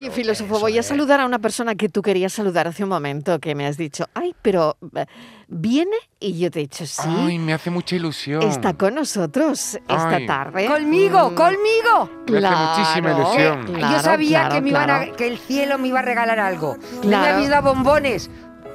Y filósofo, voy a saludar a una persona que tú querías saludar hace un momento, que me has dicho, ay, pero eh, viene y yo te he dicho, sí. Ay, me hace mucha ilusión. Está con nosotros esta Ay. tarde. Conmigo, Mm, conmigo. Me hace muchísima ilusión. claro, Yo sabía claro, que, me iban a- que el cielo me iba a regalar algo. Me habéis dado bombones.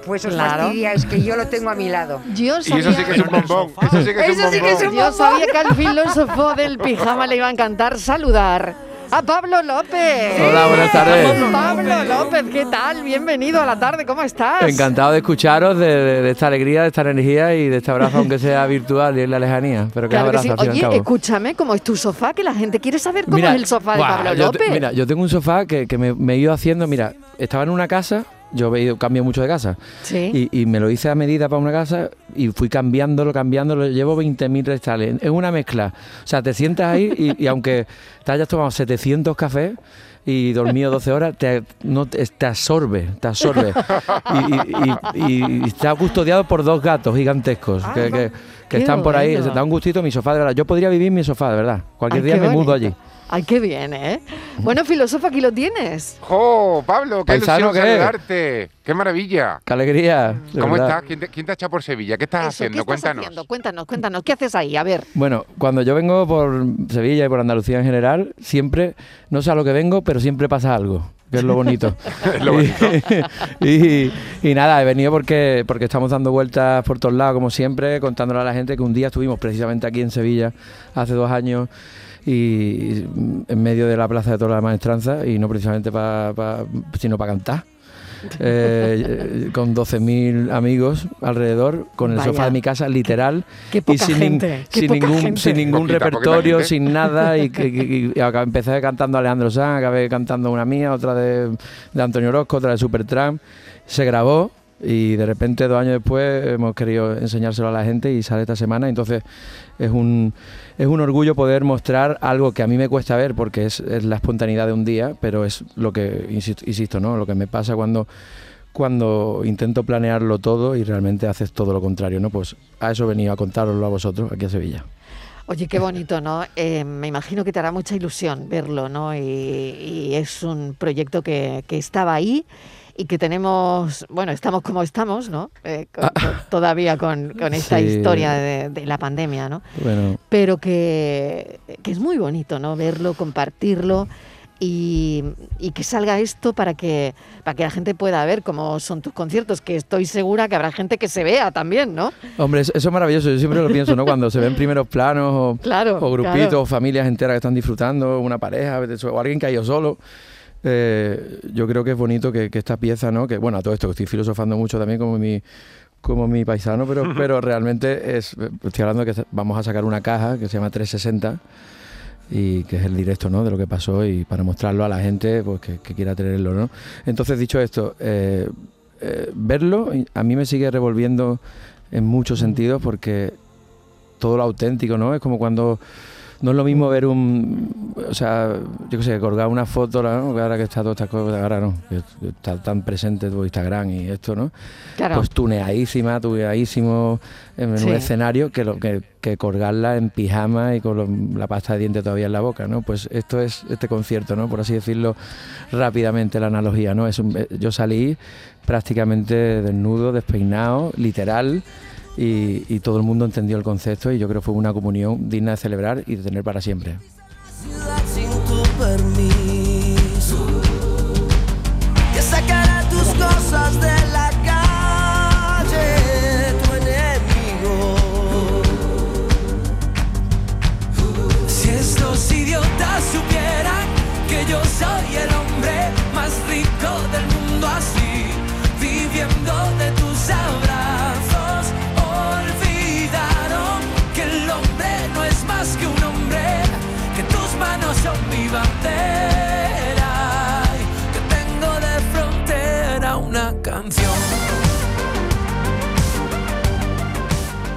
Pues os Claro. fastidia, es que yo lo tengo a mi lado. Yo Y sabía, eso sí que es un bombón. Eso sí que es Eso un sí que es bombón. un yo sabía que al filósofo del pijama le iba a encantar saludar a Pablo López. Hola, buenas tardes. Pablo López, ¿qué tal? Bienvenido a la tarde, ¿cómo estás? Encantado de escucharos, de, de- de esta alegría, de esta energía y de este abrazo, aunque sea virtual y en la lejanía. Pero que Claro que abrazo sí. al Oye, escúchame, ¿cómo es tu sofá? Que la gente quiere saber cómo es el sofá de Pablo yo te- López. mira, yo tengo un sofá que, que me, me he ido haciendo. Mira, estaba en una casa, yo he ido, cambio mucho de casa. sí. Y, y me lo hice a medida para una casa y fui cambiándolo, cambiándolo. Llevo 20.000 restales. Es una mezcla. O sea, te sientas ahí y, y aunque te hayas tomado 700 cafés y dormido 12 horas, te, no, te, absorbe, te absorbe. Y, y- y- y está custodiado por dos gatos gigantescos que, que- que Qué están por ahí. Se da un gustito mi sofá, de verdad. Yo podría vivir en mi sofá, de verdad. Cualquier Ay, día me mudo allí. Ay, qué bien, ¿eh? Bueno, filósofo, aquí lo tienes. ¡Jo, Pablo! ¡Qué Paisano, ilusión ¿qué? saludarte! ¡Qué maravilla! ¡Qué alegría! de ¿Cómo verdad. estás? ¿Quién te, quién te ha echado por Sevilla? ¿Qué estás Eso, haciendo? ¿qué estás Cuéntanos. haciendo? Cuéntanos, cuéntanos. ¿Qué haces ahí? A ver. Bueno, cuando yo vengo por Sevilla y por Andalucía en general, siempre, no sé a lo que vengo, pero siempre pasa algo, que es lo bonito. Es lo bonito. y, y nada, he venido porque, porque estamos dando vueltas por todos lados, como siempre, contándole a la gente que un día estuvimos precisamente aquí en Sevilla, hace dos años, y en medio de la Plaza de de la Maestranza, y no precisamente para, sino para cantar. Eh, con 12.000 amigos alrededor, con el Vaya. sofá de mi casa, literal, Qué y poca sin, nin- gente. qué sin poca ningún, gente. sin ningún Poquita, repertorio, sin nada. Y, y acá empecé cantando Alejandro Sanz, acabé cantando una mía, otra de, de Antonio Orozco, otra de Supertramp. Se grabó y de repente, dos años después, hemos querido enseñárselo a la gente y sale esta semana. Entonces, es un, es un orgullo poder mostrar algo que a mí me cuesta ver porque es, la espontaneidad de un día, pero es lo que, insisto, insisto, ¿no? lo que me pasa cuando cuando intento planearlo todo y realmente haces todo lo contrario, ¿no? Pues a eso venido a contároslo a vosotros aquí a Sevilla. Oye, qué bonito, ¿no? Eh, me imagino que te hará mucha ilusión verlo, ¿no? Y, y es un proyecto que, que estaba ahí y que tenemos, bueno, estamos como estamos, ¿no? Eh, con- con- todavía con, con esta Ah. Sí. historia de, de la pandemia, ¿no? Bueno, Pero que, que es muy bonito, ¿no? Verlo, compartirlo y, y que salga esto para que, para que la gente pueda ver cómo son tus conciertos, que estoy segura que habrá gente que se vea también, ¿no? hombre, eso, eso es maravilloso, yo siempre lo pienso, ¿no? Cuando se ven primeros planos o, Claro. o grupitos, claro. familias enteras que están disfrutando, una pareja, o alguien que ha ido solo. Eh, yo creo que es bonito que, que esta pieza, ¿no? Que bueno, a todo esto estoy filosofando mucho también como mi como mi paisano, pero, pero realmente es, estoy hablando de que vamos a sacar una caja que se llama 360 y que es el directo ¿no? de lo que pasó y para mostrarlo a la gente pues, que, que quiera tenerlo. ¿no? Entonces, dicho esto, eh, eh, verlo a mí me sigue revolviendo en muchos sentidos porque todo lo auténtico, ¿no? Es como cuando no es lo mismo ver un, o sea, yo qué sé, colgar una foto, ¿no? Ahora que está todas estas cosas, ahora no, que está tan presente tu Instagram y esto, ¿no? Claro. Pues tuneadísima, tuneadísimo en Sí. un escenario que, lo, que, que colgarla en pijama y con lo- la pasta de dientes todavía en la boca, ¿no? Pues esto es este concierto, ¿no? Por así decirlo rápidamente la analogía, ¿no? Es un- eh, yo salí prácticamente desnudo, despeinado, literal, y, todo el mundo entendió el concepto y yo creo que fue una comunión digna de celebrar y de tener para siempre. ciudad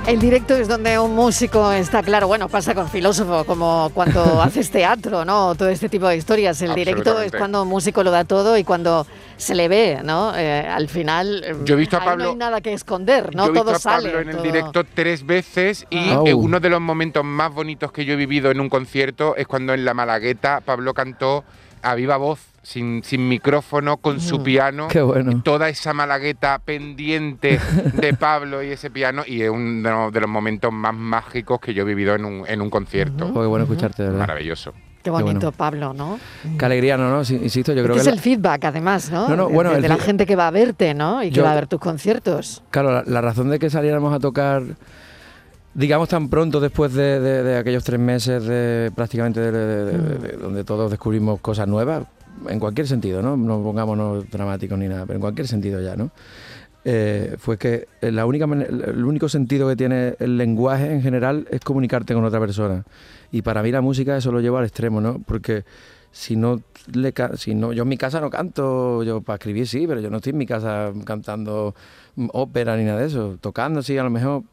El directo es donde un músico está claro, bueno, pasa con filósofo, como cuando haces teatro, ¿no? Todo este tipo de historias. El directo es cuando un músico lo da todo y cuando se le ve, ¿no? Eh, al final, Yo he visto a Pablo- no hay nada que esconder, ¿no? Yo he todo visto a Pablo sale. en el todo- directo tres veces y Ah. Oh. uno de los momentos más bonitos que yo he vivido en un concierto es cuando en la Malagueta Pablo cantó a viva voz sin, sin micrófono, con su Mm. piano. Qué bueno. Toda esa malagueta pendiente de Pablo y ese piano, y es uno de los, momentos más mágicos que yo he vivido en un, en un concierto. Qué bueno escucharte, de verdad. Maravilloso. Qué bonito, bueno. Pablo, ¿no? Qué alegría, ¿no? no insisto, yo creo que que... es la- el feedback, además, ¿no? No, no, De- bueno, de, el de la gente que va a verte, ¿no? Y que Yo- va a ver tus conciertos. Claro, la, la razón de que saliéramos a tocar, digamos, tan pronto después de, de- de aquellos tres meses de prácticamente de, de- de- de- de- donde todos descubrimos cosas nuevas, en cualquier sentido, ¿no? No pongámonos dramáticos ni nada, pero en cualquier sentido ya, ¿no? Eh, fue que la única, el único sentido que tiene el lenguaje en general es comunicarte con otra persona. Y para mí la música eso lo llevo al extremo, ¿no? Porque si no, le, si no yo en mi casa no canto, yo para escribir sí, pero yo no estoy en mi casa cantando ópera ni nada de eso, tocando sí a lo mejor,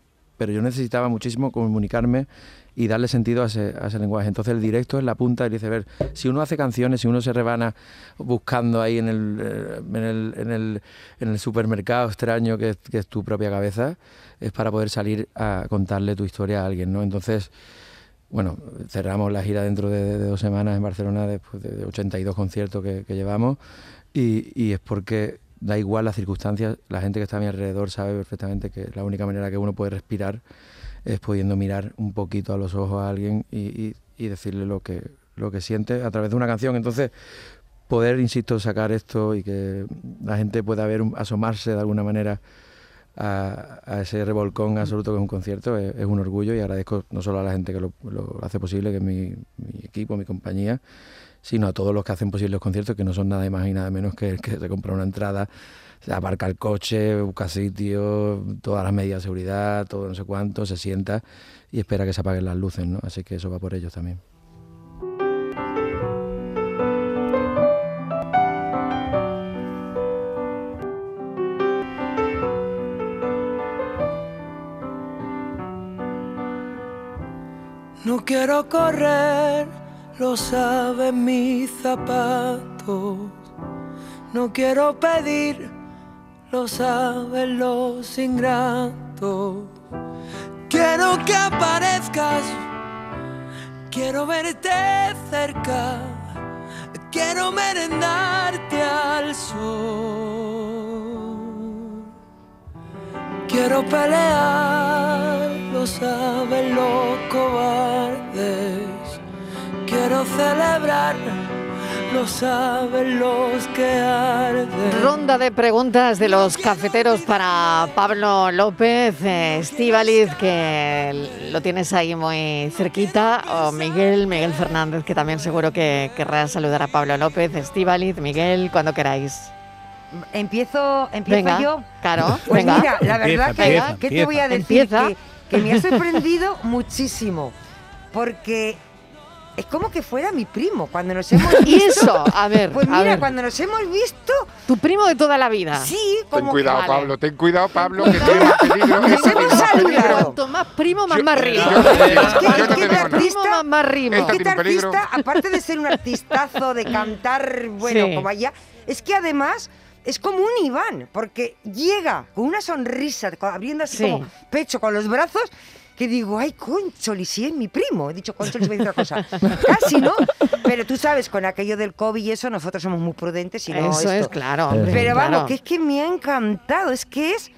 pero yo necesitaba muchísimo comunicarme y darle sentido a ese, a ese lenguaje. Entonces el directo es la punta del iceberg. Si uno hace canciones, si uno se rebana buscando ahí en el, eh, en el, en el, en el supermercado extraño que es, tu propia cabeza, es para poder salir a contarle tu historia a alguien, ¿no? Entonces, bueno, cerramos la gira dentro de, de dos semanas en Barcelona después de 82 conciertos que, que llevamos y, y es porque da igual las circunstancias, la gente que está a mi alrededor sabe perfectamente que la única manera que uno puede respirar es pudiendo mirar un poquito a los ojos a alguien y, decirle lo que, lo que siente a través de una canción. Entonces, poder, insisto, sacar esto y que la gente pueda ver, asomarse de alguna manera a, ese revolcón absoluto que es un concierto es, un orgullo y agradezco no solo a la gente que lo, hace posible, que es mi equipo, mi compañía, sino a todos los que hacen posible los conciertos, que no son nada más y nada menos que el que se compra una entrada, se aparca el coche, busca sitio, todas las medidas de seguridad, todo no sé cuánto, se sienta y espera que se apaguen las luces, ¿no? Así que eso va por ellos también. No quiero correr, lo saben mis zapatos. No quiero pedir, lo saben los ingratos. Quiero que aparezcas, quiero verte cerca. Quiero merendarte al sol. Quiero pelear, lo saben los cobardes. Quiero celebrar, lo saben los que arden. Ronda de preguntas de los cafeteros para Pablo López, eh, Estíbaliz, que lo tienes ahí muy cerquita, o Miguel, Miguel Fernández, que también seguro que querrá saludar a Pablo López, Estíbaliz, Miguel, cuando queráis. Empiezo, empiezo Venga, yo. claro, Pues venga. mira, la verdad Empieza, que, empieza, ¿qué te voy a decir? Que, que me ha sorprendido muchísimo. Porque es como que fuera mi primo cuando nos hemos Y visto. eso, a ver, Pues a mira, ver, cuando nos hemos visto, tu primo de toda la vida. sí, Ten como cuidado, vale. Pablo, ten cuidado, Pablo, que tiene más peligro. Nos hemos más saludado. Cuanto más primo, más te digo- Es que- yo es no que te te digo nada. artista- más que peligro. artista, aparte de ser un artistazo, de cantar, bueno, Sí. como allá, es que además es como un Iván, porque llega con una sonrisa, abriendo así Sí. como pecho con los brazos, que digo, ay, Concholi, si es mi primo. He dicho Concholi, dice otra cosa. Casi, ¿no? Pero tú sabes, con aquello del COVID y eso, nosotros somos muy prudentes y no Eso es, claro, hombre. Pero claro. vamos, que es que me ha encantado, es que es...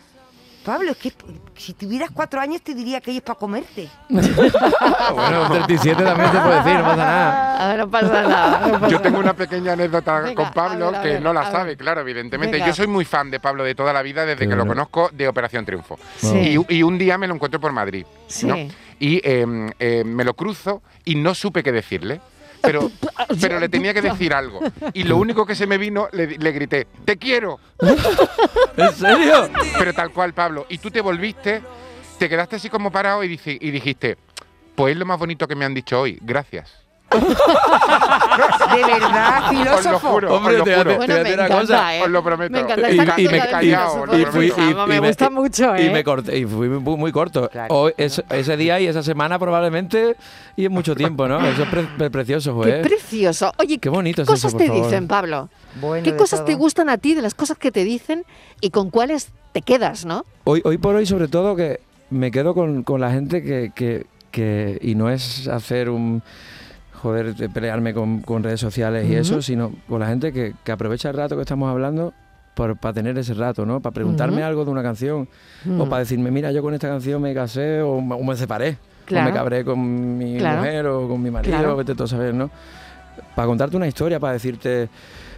Pablo, es que si tuvieras cuatro años te diría que es para comerte. bueno, 37 también se puede decir, no pasa nada. A ver, no pasa nada. no pasa Yo tengo nada. una pequeña anécdota Venga, con a Pablo ver, a que ver, no la sabe, ver. claro, evidentemente. Venga. Yo soy muy fan de Pablo de toda la vida desde Qué que lo conozco de Operación Triunfo. Sí. Y, y un día me lo encuentro por Madrid. ¿no? Sí. Y eh, eh, me lo cruzo y no supe qué decirle. Pero, pero le tenía que decir algo. Y lo único que se me vino, le, le grité, ¡te quiero! ¿En serio? Pero tal cual, Pablo. Y tú te volviste, te quedaste así como parado y, y dijiste, pues es lo más bonito que me han dicho hoy, gracias. De verdad, Os lo filósofo. juro, Hombre, os lo te- juro. te- Bueno, voy a me decir una encanta, cosa, ¿eh? os lo prometo. Me encanta Y- me- os lo de y fui, Fijama, y- me gusta mucho, y ¿eh? me corté y fui muy, muy corto. Claro. Hoy, es- ese día y esa semana probablemente y en mucho tiempo, ¿no? Eso es pre- pre- precioso, Qué joder. precioso. Oye, Qué bonito es cosas eso, te favor. dicen, Pablo? Bueno, ¿Qué cosas todo. te gustan a ti de las cosas que te dicen y con cuáles te quedas, no? Hoy, hoy por hoy, sobre todo, que me quedo con, con la gente que, que- que- y no es hacer un joder, de pelearme con, con redes sociales y eso, sino con la gente que, que aprovecha el rato que estamos hablando para tener ese rato, ¿no? Para preguntarme algo de una canción o para decirme, mira, yo con esta canción me casé o, me- o me separé. Claro. O me cabré con mi Claro. mujer o con mi marido, Claro. vete tú a saber, ¿no? Para contarte una historia, para decirte,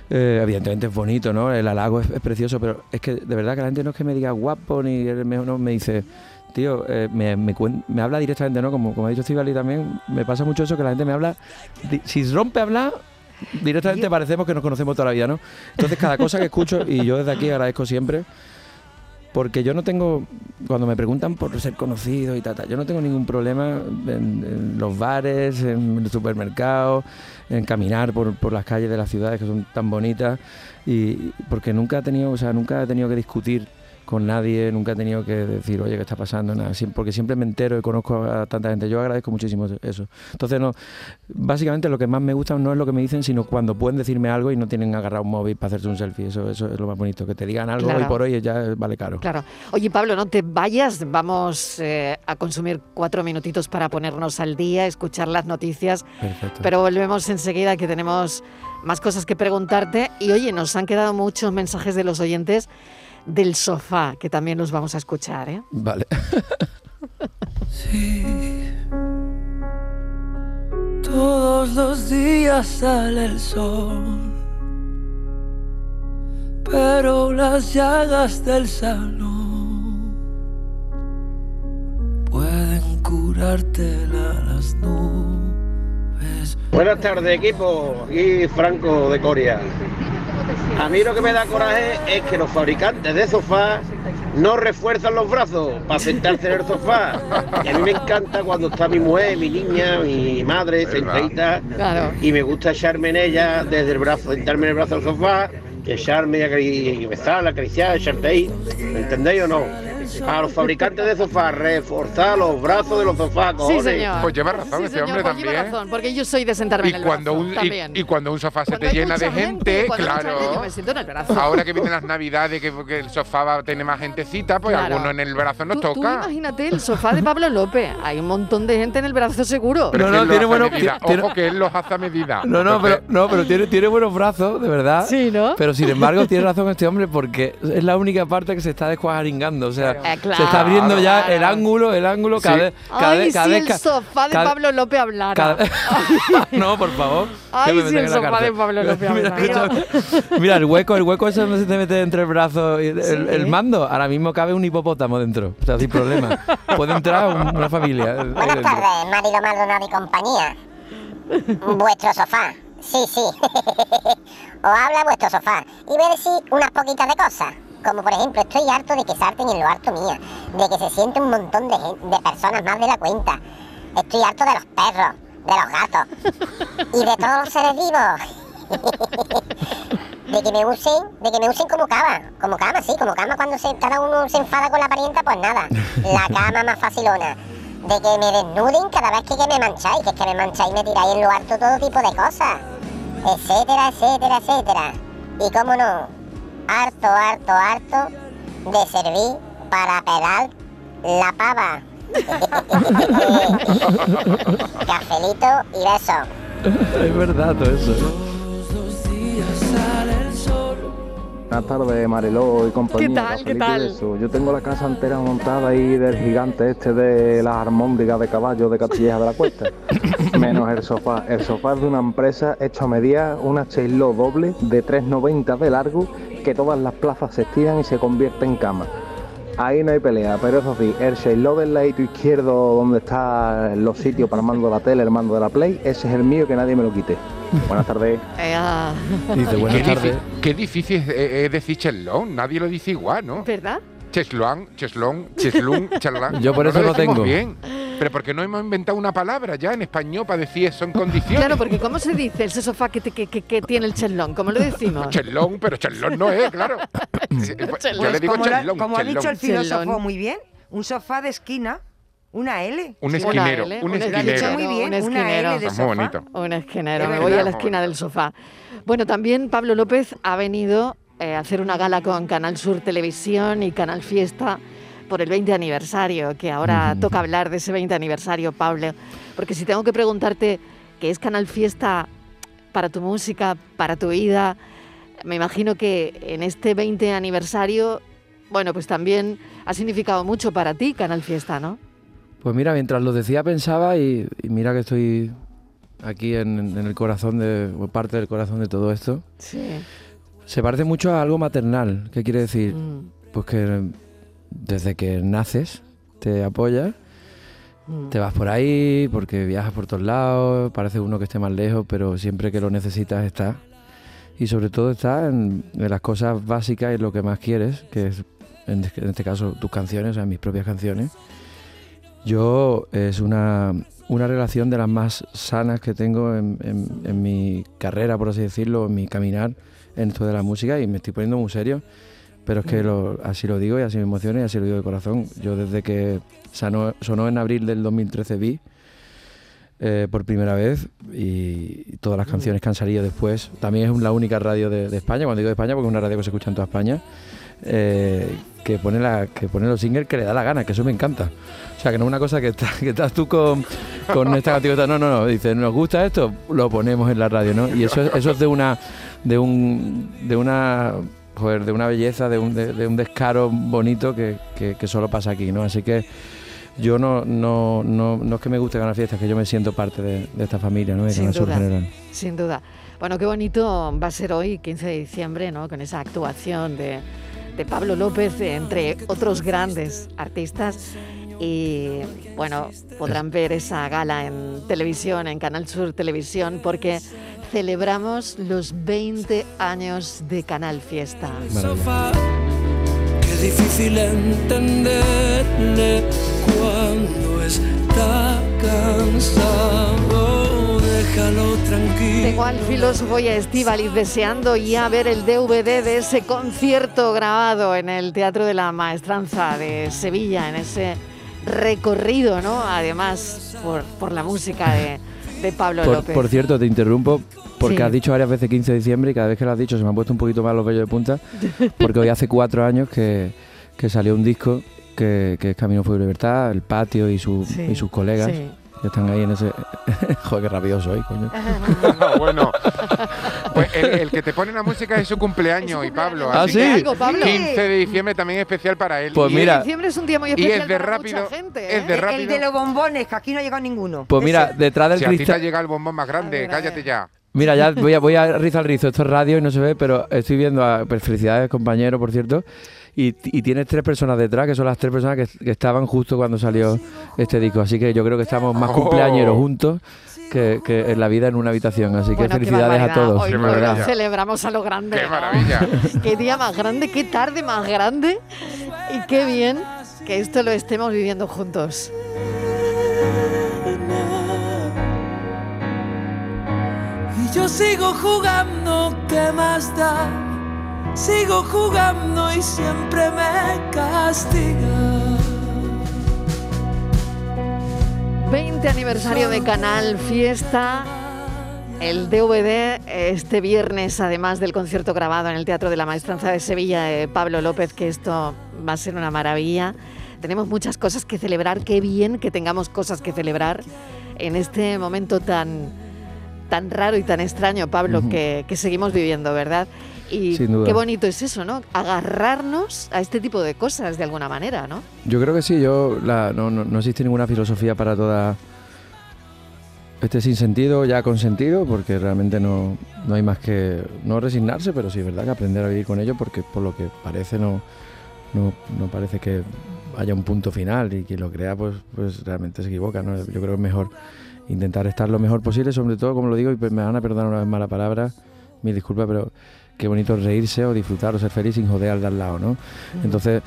eh, evidentemente es bonito, ¿no? El halago es, es precioso, pero es que de verdad que la gente no es que me diga guapo ni eres mejor, no, me dice, tío, eh, me, me, me habla directamente, ¿no? Como, como ha dicho Estivali también, me pasa mucho eso que la gente me habla, si rompe a hablar, directamente parecemos que nos conocemos toda la vida, ¿no? Entonces cada cosa que escucho, y yo desde aquí agradezco siempre, porque yo no tengo, cuando me preguntan por ser conocido y tal, yo no tengo ningún problema en, en los bares, en el supermercado, en caminar por, por las calles de las ciudades que son tan bonitas, y porque nunca he tenido, o sea, nunca he tenido que discutir con nadie, nunca he tenido que decir, oye, ¿qué está pasando? Nada, porque siempre me entero y conozco a tanta gente. Yo agradezco muchísimo eso. Entonces, no, básicamente lo que más me gusta no es lo que me dicen, sino cuando pueden decirme algo y no tienen agarrado un móvil para hacerse un selfie. Eso, eso es lo más bonito, que te digan algo Claro. hoy por hoy ya vale caro. Claro. Oye, Pablo, no te vayas. Vamos eh, a consumir cuatro minutitos para ponernos al día, escuchar las noticias. Perfecto. Pero volvemos enseguida que tenemos más cosas que preguntarte. Y oye, nos han quedado muchos mensajes de los oyentes del sofá, que también los vamos a escuchar. ¿eh? Vale. Sí. Todos los días sale el sol. Pero las llagas del salón pueden curarte las nubes. Buenas tardes equipo, aquí Franco de Coria. A mí lo que me da coraje es que los fabricantes de sofás no refuerzan los brazos para sentarse en el sofá. Y a mí me encanta cuando está mi mujer, mi niña, mi madre sentadita Claro. y me gusta echarme en ella desde el brazo, sentarme en el brazo del sofá, echarme y besarla, acariciar, echarte ahí. ¿Me entendéis o no? A los fabricantes de sofás, reforzar los brazos de los sofás, Sí, cojones. señor. Pues lleva razón Sí, ese señor, hombre pues lleva también. razón, porque yo soy de sentarme Y en el cuando, brazo un, y, también. y cuando un sofá se Cuando te llena de gente, claro. gente, yo me siento en el brazo. Ahora que vienen las navidades, que, que el sofá va a tener más gentecita, pues Claro. alguno en el brazo nos Tú, tú toca. imagínate el sofá de Pablo López. Hay un montón de gente en el brazo seguro. Pero No, tiene los hace bueno- a medida. tiene- Ojo que él los hace a medida. No, no, pero, no, pero tiene, tiene buenos brazos, de verdad. Sí, ¿no? Pero sin embargo, tiene razón este hombre porque es la única parte que se está descuajaringando. O sea, Eh, claro. se está abriendo ya Claro. el ángulo, el ángulo, cada Sí. vez. Cada Ay, vez, cada si vez el sofá de cada- Pablo López hablara. cada- no, por favor. Ay, que me si el sofá cárcel. de Pablo López Mira, hablara. mira, el hueco, el hueco ese donde se te mete entre el brazo y el, el- el mando. Ahora mismo cabe un hipopótamo dentro. O sea, sin problema. Puede entrar un- una familia. ahí Buenas tardes, Marilo Maldonado y compañía. Vuestro sofá. Sí, sí. Os habla vuestro sofá. Y a decir unas poquitas de cosas. Como por ejemplo, estoy harto de que salten en lo harto mía. De que se siente un montón de, de personas más de la cuenta. Estoy harto de los perros, de los gatos. Y de todos los seres vivos. de que me usen, de que me usen como cama, como cama, sí, como cama cuando se, cada uno se enfada con la parienta, pues nada, la cama más facilona. De que me desnuden cada vez que, que me mancháis, que es que me mancháis y me tiráis en lo harto todo tipo de cosas, etcétera, etcétera, etcétera. Y cómo no, harto, harto, harto de servir para pelar la pava. Cafelito y beso. Es verdad todo eso. Buenas tardes, Mariló y compañía. ¿Qué tal? ¿Qué tal? eso. Yo tengo la casa entera montada ahí del gigante este de las armóndigas de caballo de Castilleja de la Cuesta. Menos el sofá. El sofá es de una empresa hecho a medida, una Chelo doble de 3,90 de largo, que todas las plazas se estiran y se convierte en cama. Ahí no hay pelea, pero eso sí, el Shaylo del ladito izquierdo donde están los sitios para el mando de la tele, el mando de la Play, ese es el mío que nadie me lo quite. Buenas tardes. Eh, Dice, buenas tardes. qué difícil es, eh, es decir cheslón. Nadie lo dice igual, ¿no? ¿Verdad? Cheslón, cheslón, cheslún, charlán. Yo por eso lo decimos tengo. bien. Pero porque no hemos inventado una palabra ya en español para decir eso en condiciones. Claro, porque ¿cómo se dice ese sofá que, te- que, que- que tiene el chelón? ¿Cómo lo decimos? Chelón, pero chelón no es, claro. Pues, Yo le Pues digo como, la- chelón, como ha dicho el filósofo Chelón. muy bien, un sofá de esquina, una L. Un Una esquinero, L, un un esquinero. esquinero. Muy bien, un una esquinero. L de Está muy bonito. Un esquinero, Es me voy a la esquina del sofá. Bueno, también Pablo López ha venido eh, a hacer una gala con Canal Sur Televisión y Canal Fiesta por el 20 aniversario, que ahora toca hablar de ese 20 aniversario, Pablo. Porque si tengo que preguntarte que es Canal Fiesta para tu música, para tu vida. Me imagino que en este 20 aniversario, bueno, pues también ha significado mucho para ti Canal Fiesta, ¿no? Pues mira, mientras lo decía pensaba y, y mira que estoy aquí en, en el corazón de, parte del corazón de todo esto. Sí. Se parece mucho a algo maternal. ¿Qué quiere decir? Mm, Pues que desde que naces te apoyas, mm. te vas por ahí, porque viajas por todos lados, parece uno que esté más lejos, pero siempre que lo necesitas está. Y sobre todo está en, en las cosas básicas y lo que más quieres, que es en, en este caso tus canciones, o sea, mis propias canciones. Yo es una, una relación de las más sanas que tengo en, en- mi carrera, por así decirlo, en mi caminar en esto de la música y me estoy poniendo muy serio. Pero es que así lo digo y así me emociona y así lo digo de corazón. Yo desde que sonó, en abril del 2013 vi eh, por primera vez y, todas las canciones que han salido después. También es la única radio de, de España, cuando digo de España porque es una radio que se escucha en toda España, eh, que, pone la, que pone los singles que le da la gana, que eso me encanta. O sea, que no es una cosa que, está- que estás tú con, con esta categoría. No, no, no. Dice, nos gusta esto, lo ponemos en la radio, ¿no? Y eso, es- eso es de una, de un, de una, joder, de una belleza, de un, de, de un descaro bonito que, que- que solo pasa aquí, ¿no? Así que yo no, no, no, no es que me guste ganar fiestas, es que yo me siento parte de, de esta familia, ¿no? De Sin duda. General. Sin duda. Bueno, qué bonito va a ser hoy, 15 de diciembre, ¿no? Con esa actuación de, de Pablo López, entre otros grandes artistas. Y bueno, podrán ver esa gala en televisión, en Canal Sur Televisión, porque celebramos los 20 años de Canal Fiesta. Qué difícil entenderle cuando está cansado. Déjalo tranquilo. Tengo al filósofo y a Estíbaliz deseando ya ver el DVD de ese concierto grabado en el Teatro de la Maestranza de Sevilla, en ese recorrido, ¿no? Además, por, por la música de, de Pablo Por, López. por cierto, te interrumpo porque Sí. has dicho varias veces 15 de diciembre y cada vez que lo has dicho se me han puesto un poquito más los vellos de punta porque hoy hace cuatro años que, que salió un disco que, que es Camino Fuego y Libertad, El Patio y, su- Sí, y sus colegas sí. Que están ahí en ese... Joder, qué rápido soy, coño. No, bueno, pues el, el que te pone la música es su cumpleaños, y Pablo. ¿Ah, así sí? que Pablo. 15 de diciembre también especial para él. Pues Y mira, Diciembre es un día muy y especial es de para rápido, mucha gente. es de ¿eh? rápido. El de los bombones, que aquí no ha llegado ninguno. Pues mira, detrás del si a ti te cristal... llegado el bombón más grande, ver, cállate ya. Mira, ya voy a, voy a rizar el rizo. Esto es radio y no se ve, pero estoy viendo a pues, felicidades, compañero, por cierto. Y, y tienes tres personas detrás, que son las tres personas que, que estaban justo cuando salió este disco. Así que yo creo que estamos más Oh. cumpleañeros juntos que, que en la vida en una habitación. Así que Bueno, felicidades a todos. Hoy, celebramos a lo grande. ¡Qué ¿no? maravilla! Qué día más grande, qué tarde más grande. Y qué bien que esto lo estemos viviendo juntos. Y yo sigo jugando, ¿qué más da? Sigo jugando y siempre me castiga. 20 aniversario de Canal Fiesta. El DVD este viernes, además del concierto grabado en el Teatro de la Maestranza de Sevilla de Pablo López, que esto va a ser una maravilla. Tenemos muchas cosas que celebrar. Qué bien que tengamos cosas que celebrar en este momento tan, tan raro y tan extraño, Pablo, que seguimos viviendo, ¿verdad? Y Sin duda. qué bonito es eso, ¿no? Agarrarnos a este tipo de cosas de alguna manera, ¿no? Yo creo que sí, yo la- no, no, no existe ninguna filosofía para toda este sinsentido ya consentido, porque realmente no, no hay más que no resignarse, pero sí es verdad que aprender a vivir con ello, porque por lo que parece no, no, no parece que haya un punto final y quien lo crea pues, pues realmente se equivoca. ¿no? Yo creo que es mejor intentar estar lo mejor posible, sobre todo, como lo digo, y me van a perdonar una vez más la palabra, mil disculpas, pero qué bonito reírse o disfrutar o ser feliz sin joder al de al lado, ¿no? Entonces,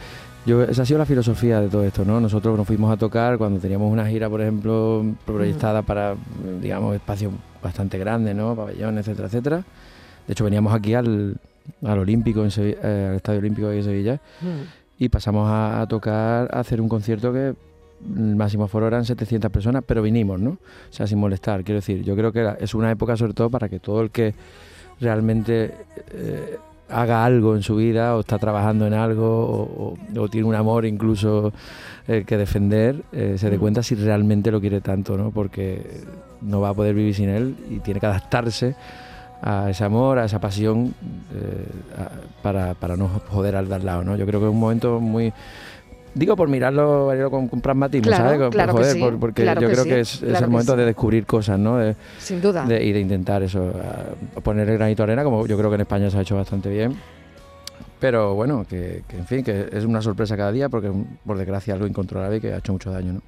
yo, esa ha sido la filosofía de todo esto, ¿no? Nosotros nos fuimos a tocar cuando teníamos una gira, por ejemplo, proyectada para, digamos, espacios bastante grandes, ¿no? Pabellones, etcétera, etcétera. De hecho, veníamos aquí al, al Olímpico, en Sevi- eh, al Estadio Olímpico de Sevilla, y pasamos a, a tocar, a hacer un concierto que el máximo foro eran 700 personas, pero vinimos, ¿no? O sea, sin molestar. Quiero decir, yo creo que es una época sobre todo para que todo el que realmente eh, haga algo en su vida o está trabajando en algo o, o- o tiene un amor incluso eh, que defender, eh, se dé Mm. cuenta si realmente lo quiere tanto, ¿no? Porque no va a poder vivir sin él y tiene que adaptarse a ese amor, a esa pasión a- para, para no joder al de al lado, ¿no? Yo creo que es un momento muy... Digo por mirarlo, con, con pragmatismo, Claro, ¿sabes? Por- claro que joder, sí, por- porque claro yo que creo sí, que es, el momento sí. de descubrir cosas, ¿no? De- Sin duda. de- y de intentar eso, poner el granito de arena, como yo creo que en España se ha hecho bastante bien. Pero bueno, que, que, en fin, que es una sorpresa cada día porque por desgracia algo incontrolable y que ha hecho mucho daño, ¿no?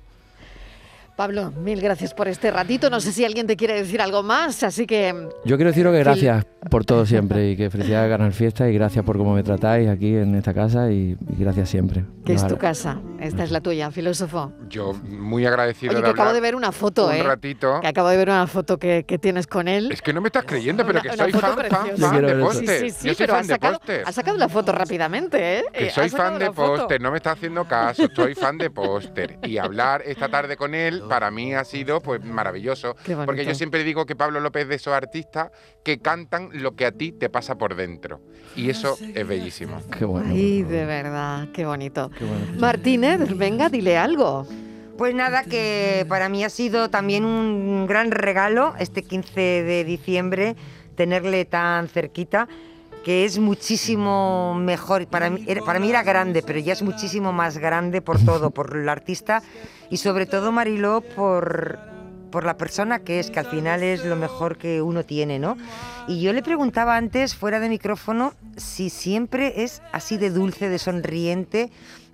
Pablo, mil gracias por este ratito. No sé si alguien te quiere decir algo más, así que Yo quiero deciros que gracias por todo siempre y que felicidades a Canal Fiesta y gracias por cómo me tratáis aquí en esta casa y, y gracias siempre. que es tu casa. Esta es la tuya, filósofo. Yo muy agradecido Oye, de que acabo de ver una foto, un ¿eh? ratito. Que acabo de ver una foto que, que tienes con él. Es que no me estás creyendo, pero Una- que soy fan, de póster. Sí, sí, sí, Yo soy pero fan has de sacado, póster. has sacado la foto rápidamente, ¿eh? Que Eh, soy sacado fan de póster, no me está haciendo caso, soy fan de póster. Y hablar esta tarde con él para mí ha sido pues maravilloso. Porque yo siempre digo que Pablo López es de esos artistas que cantan lo que a ti te pasa por dentro. Y eso es bellísimo. Qué bueno. Ay, de verdad, qué bonito. Qué bueno. Martínez, venga, dile algo. Pues nada, que para mí ha sido también un gran regalo este 15 de diciembre tenerle tan cerquita, que es muchísimo mejor. Para mí, era- para mí era grande, pero ya es muchísimo más grande por todo, por el artista y sobre todo Mariló por, por la persona que es, que al final es lo mejor que uno tiene, ¿no? Y yo le preguntaba antes, fuera de micrófono, si siempre es así de dulce, de sonriente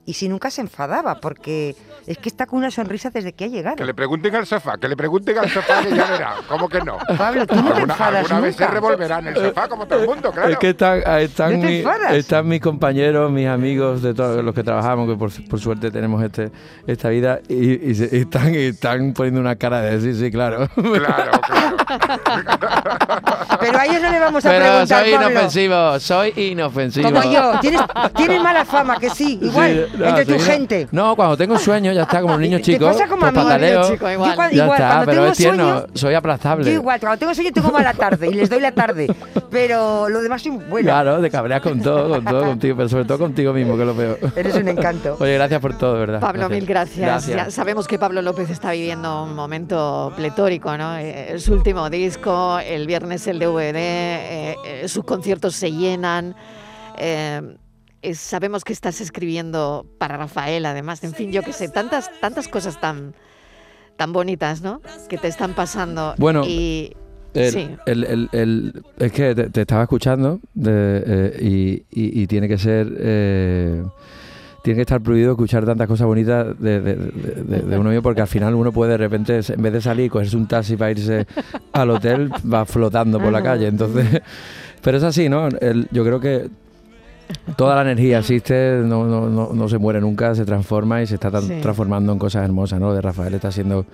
y si nunca se enfadaba, porque es que está con una sonrisa desde que ha llegado. Que le pregunten al sofá, que le pregunten al sofá que ya verá. ¿Cómo que no? Pablo, tú no te Alguna, enfadas alguna vez se nunca. revolverá en el sofá como todo el mundo, claro. Es que están, ah, están, están mis compañeros, mis amigos, de todos los que trabajamos, que por, por suerte tenemos este, esta vida, y, y se- y están, y están poniendo una cara de sí, sí, claro. Claro, claro. Pero a ellos no le vamos a Pero preguntar, soy Pablo. inofensivo, soy inofensivo. Como yo. Tienes, tienes mala fama, que sí, igual, Sí, entre tu gente. No, cuando tengo sueño ya está, como un niño Te chico. pasa como pues a mí, pataleo, niño chico, igual. Yo cua- Ya igual, está, cuando pero tengo es tierno, sueño, soy aplazable. yo igual, cuando tengo sueño tengo mala tarde y les doy la tarde. Pero lo demás soy buena. Claro, te cabreas con todo, con todo, contigo, pero sobre todo contigo mismo, que es lo peor. Eres un encanto. Oye, gracias por todo, ¿verdad? Pablo, mil gracias. Gracias. Ya sabemos que Pablo López está viviendo un momento pletórico, ¿no? Eh, su último disco, el viernes el DVD, eh, eh, sus conciertos se llenan. Eh, sabemos que estás escribiendo para Rafael, además. En fin, yo qué sé, tantas, tantas cosas tan, tan bonitas, ¿no? Que te están pasando. Bueno, y El- sí. el- es que te, te estaba escuchando de, eh, y, y- y tiene que ser. eh, tiene que estar prohibido escuchar tantas cosas bonitas de, de- de- de- de uno mismo porque al final uno puede de repente, en vez de salir y cogerse un taxi para irse al hotel, va flotando por la calle. Entonces, pero es así, ¿no? El- yo creo que toda la energía existe, no, no, no, no se muere nunca, se transforma y se está Sí. transformando en cosas hermosas, ¿no? Lo de Rafael está siendo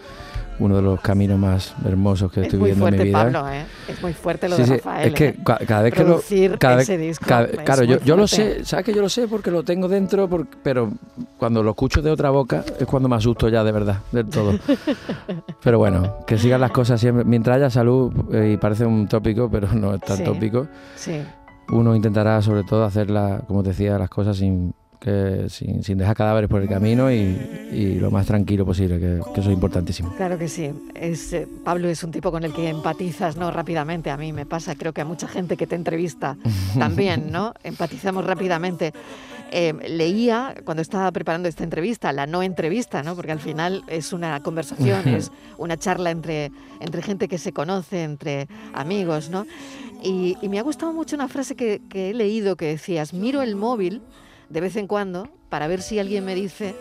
uno de los caminos más hermosos que Es estoy viviendo en mi vida. Pablo, ¿eh? Es muy fuerte lo Sí, de sí, Rafael. es que ¿eh? ca- cada vez que lo cada vez- ese disco cada- es claro yo, yo lo sé sabes que yo lo sé porque lo tengo dentro pero cuando lo escucho de otra boca es cuando me asusto ya de verdad del todo pero bueno que sigan las cosas siempre mientras haya salud eh, y parece un tópico pero no es tan Sí. tópico Sí. Uno intentará sobre todo hacer la- como te decía las cosas sin que sin, sin dejar cadáveres por el camino y, y lo más tranquilo posible que, que eso es importantísimo Claro que sí. Es, eh, Pablo es un tipo con el que empatizas no rápidamente. A mí me pasa, creo que a mucha gente que te entrevista también, ¿no? Empatizamos rápidamente. Eh, leía cuando estaba preparando esta entrevista, la no entrevista, ¿no? Porque al final es una conversación, es una charla entre, entre gente que se conoce, entre amigos, ¿no? Y, y me ha gustado mucho una frase que, que he leído que decías, miro el móvil de vez en cuando para ver si alguien me dice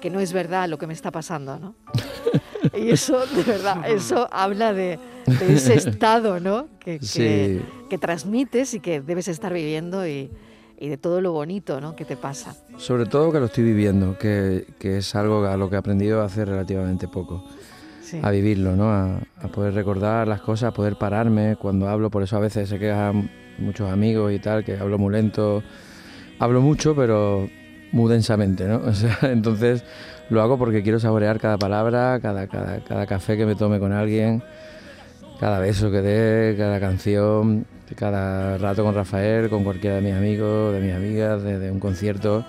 que no es verdad lo que me está pasando, ¿no? Y eso, de verdad, eso habla de, de ese estado, ¿no? Que, que, Sí. que transmites y que debes estar viviendo y, y de todo lo bonito, ¿no? Que te pasa. sobre todo que lo estoy viviendo que, que es algo a lo que he aprendido hace relativamente poco A vivirlo, ¿no? A, a poder recordar las cosas, a poder pararme cuando hablo. Por eso a veces se quejan muchos amigos y tal, que hablo muy lento. Hablo mucho, pero muy densamente, ¿no? O sea, entonces lo hago porque quiero saborear cada palabra, cada, cada, cada café que me tome con alguien, cada beso que dé, cada canción, cada rato con Rafael, con cualquiera de mis amigos, de mis amigas, de un concierto.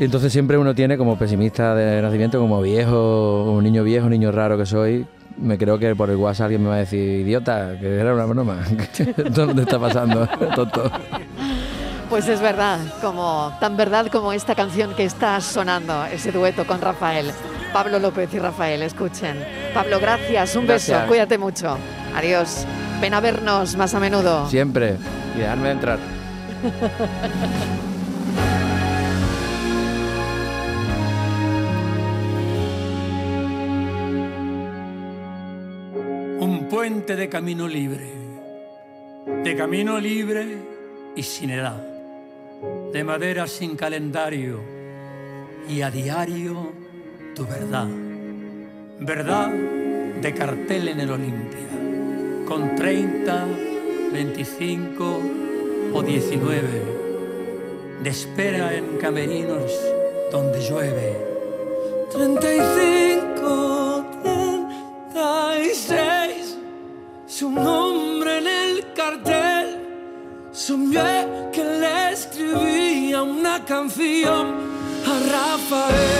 Y entonces siempre uno tiene como pesimista de nacimiento, como viejo, como niño viejo, niño raro que soy, me creo que por el WhatsApp alguien me va a decir, idiota, que era una broma. ¿Dónde está pasando? Tonto. Pues es verdad, como tan verdad como esta canción que está sonando, ese dueto con Rafael. Pablo López y Rafael, escuchen. Pablo, gracias, un beso, cuídate mucho. Adiós. Ven a vernos más a menudo. Siempre. Y dejarme entrar. De camino libre, de camino libre y sin edad, de madera sin calendario y a diario tu verdad. Verdad de cartel en el Olimpia, con 30, 25 o 19, de espera en camerinos donde llueve. 35, canción a Rafael.